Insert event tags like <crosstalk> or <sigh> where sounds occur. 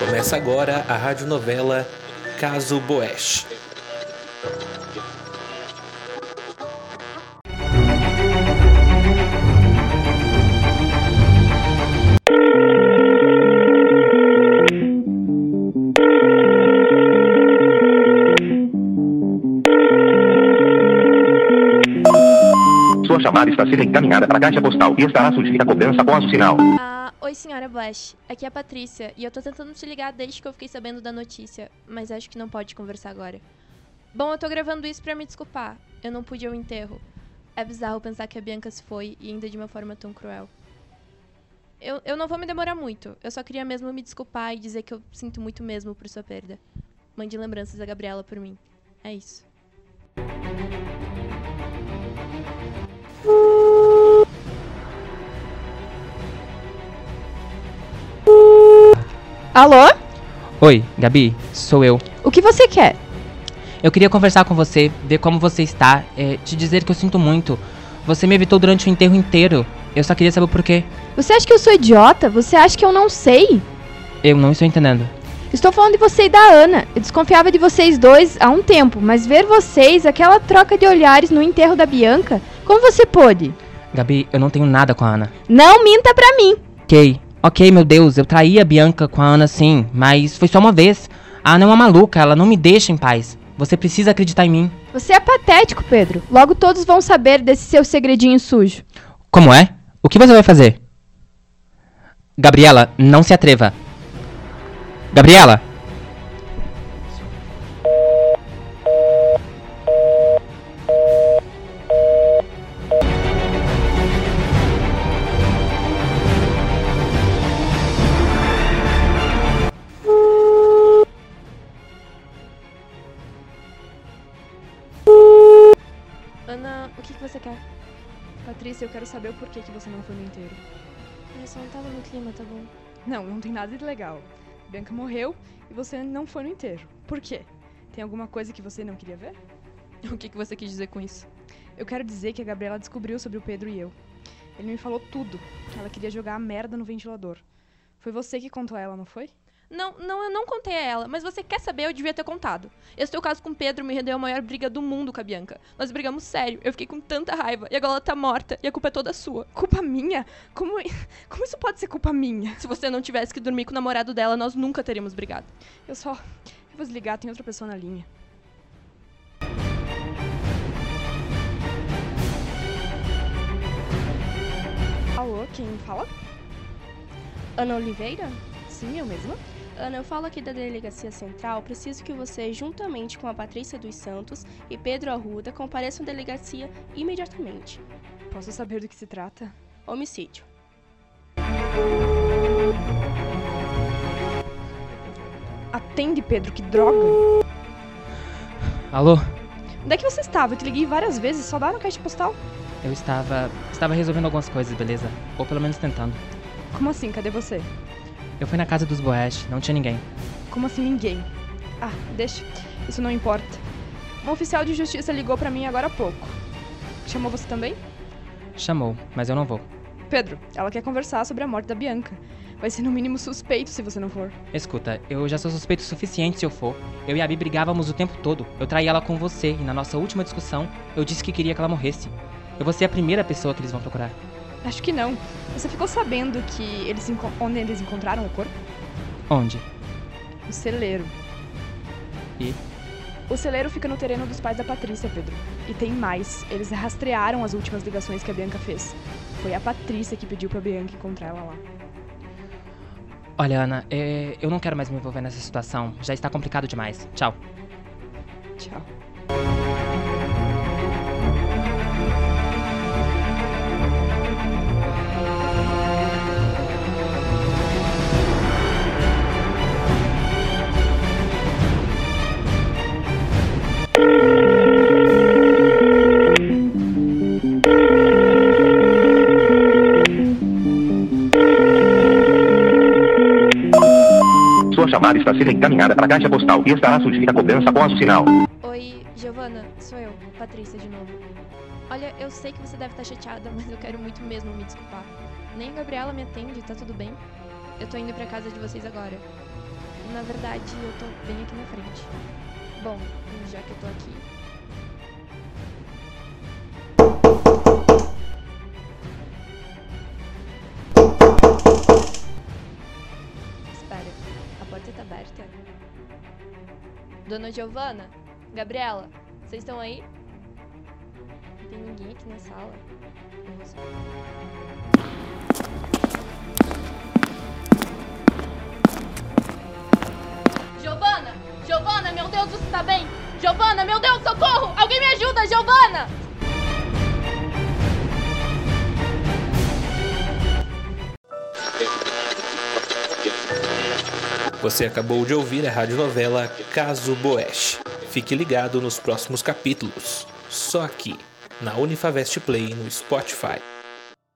Começa agora a radionovela Caso Boesch. Sua chamada está sendo encaminhada para a caixa postal e estará sujeita a cobrança após o sinal. Oi, senhora Blash. Aqui é a Patrícia e eu tô tentando te ligar desde que eu fiquei sabendo da notícia, mas acho que não pode conversar agora. Bom, eu tô gravando isso pra me desculpar. Eu não pude ao enterro. É bizarro pensar que a Bianca se foi e ainda de uma forma tão cruel. Eu, eu não vou me demorar muito. Eu só queria mesmo me desculpar e dizer que eu sinto muito mesmo por sua perda. Mande lembranças da Gabriela por mim. É isso. Alô? Oi, Gabi, sou eu. O que você quer? Eu queria conversar com você, ver como você está, é, te dizer que eu sinto muito. Você me evitou durante o enterro inteiro. Eu só queria saber o porquê. Você acha que eu sou idiota? Você acha que eu não sei? Eu não estou entendendo. Estou falando de você e da Ana. Eu desconfiava de vocês dois há um tempo, mas ver vocês, aquela troca de olhares no enterro da Bianca, como você pôde? Gabi, eu não tenho nada com a Ana. Não minta pra mim. Ok, ok, meu Deus, eu traí a Bianca com a Ana sim, mas foi só uma vez. A Ana é uma maluca, ela não me deixa em paz. Você precisa acreditar em mim. Você é patético, Pedro. Logo todos vão saber desse seu segredinho sujo. Como é? O que você vai fazer? Gabriela, não se atreva. Gabriela! O que, que você quer? Patrícia, eu quero saber o porquê que você não foi no inteiro. Eu só não tava no clima, tá bom? Não, não tem nada de legal. Bianca morreu e você não foi no inteiro. Por quê? Tem alguma coisa que você não queria ver? <laughs> O que, que você quis dizer com isso? Eu quero dizer que a Gabriela descobriu sobre o Pedro e eu. Ele me falou tudo, ela queria jogar a merda no ventilador. Foi você que contou a ela, não foi? Não, não, eu não contei a ela, mas você quer saber, eu devia ter contado. Esse teu caso com o Pedro me rendeu a maior briga do mundo com a Bianca. Nós brigamos sério, eu fiquei com tanta raiva, e agora ela tá morta, e a culpa é toda sua. Culpa minha? Como, <laughs> como isso pode ser culpa minha? Se você não tivesse que dormir com o namorado dela, nós nunca teríamos brigado. Eu só. Eu vou desligar, tem outra pessoa na linha. Alô, quem fala? Ana Oliveira? Sim, eu mesma? Ana, eu falo aqui da Delegacia Central. Preciso que você, juntamente com a Patrícia dos Santos e Pedro Arruda, compareçam à delegacia imediatamente. Posso saber do que se trata? Homicídio. Atende, Pedro, que droga! Alô? Onde é que você estava? Eu te liguei várias vezes, só dá na caixa postal. Eu estava. estava resolvendo algumas coisas, beleza? Ou pelo menos tentando. Como assim? Cadê você? Eu fui na casa dos Boesch, não tinha ninguém. Como assim ninguém? Ah, deixa. Isso não importa. Um oficial de justiça ligou pra mim agora há pouco. Chamou você também? Chamou, mas eu não vou. Pedro, ela quer conversar sobre a morte da Bianca. Vai ser no mínimo suspeito se você não for. Escuta, eu já sou suspeito o suficiente se eu for. Eu e a Bi brigávamos o tempo todo. Eu traí ela com você e na nossa última discussão eu disse que queria que ela morresse. Eu vou ser a primeira pessoa que eles vão procurar. Acho que não. Você ficou sabendo que eles onde eles encontraram o corpo? Onde? No celeiro. E? O celeiro fica no terreno dos pais da Patrícia, Pedro. E tem mais. Eles rastrearam as últimas ligações que a Bianca fez. Foi a Patrícia que pediu pra Bianca encontrar ela lá. Olha, Ana, é, eu não quero mais me envolver nessa situação. Já está complicado demais. Tchau. Tchau. Está sendo encaminhada para a caixa postal e estará sujeita a cobrança após o sinal. Oi, Giovana, sou eu, Patrícia de novo. Olha, eu sei que você deve estar chateada, <laughs> mas eu quero muito mesmo me desculpar. Nem a Gabriela me atende, tá tudo bem? Eu tô indo pra casa de vocês agora. na verdade, eu tô bem aqui na frente. Bom, já que eu tô aqui. Dona Giovana? Gabriela? Vocês estão aí? Não tem ninguém aqui na sala. Giovana! Giovana, meu Deus, você tá bem? Giovana, meu Deus, socorro! Alguém me ajuda, Giovana! Você acabou de ouvir a radionovela Caso Boesch. Fique ligado nos próximos capítulos. Só aqui, na Unifavest Play no Spotify.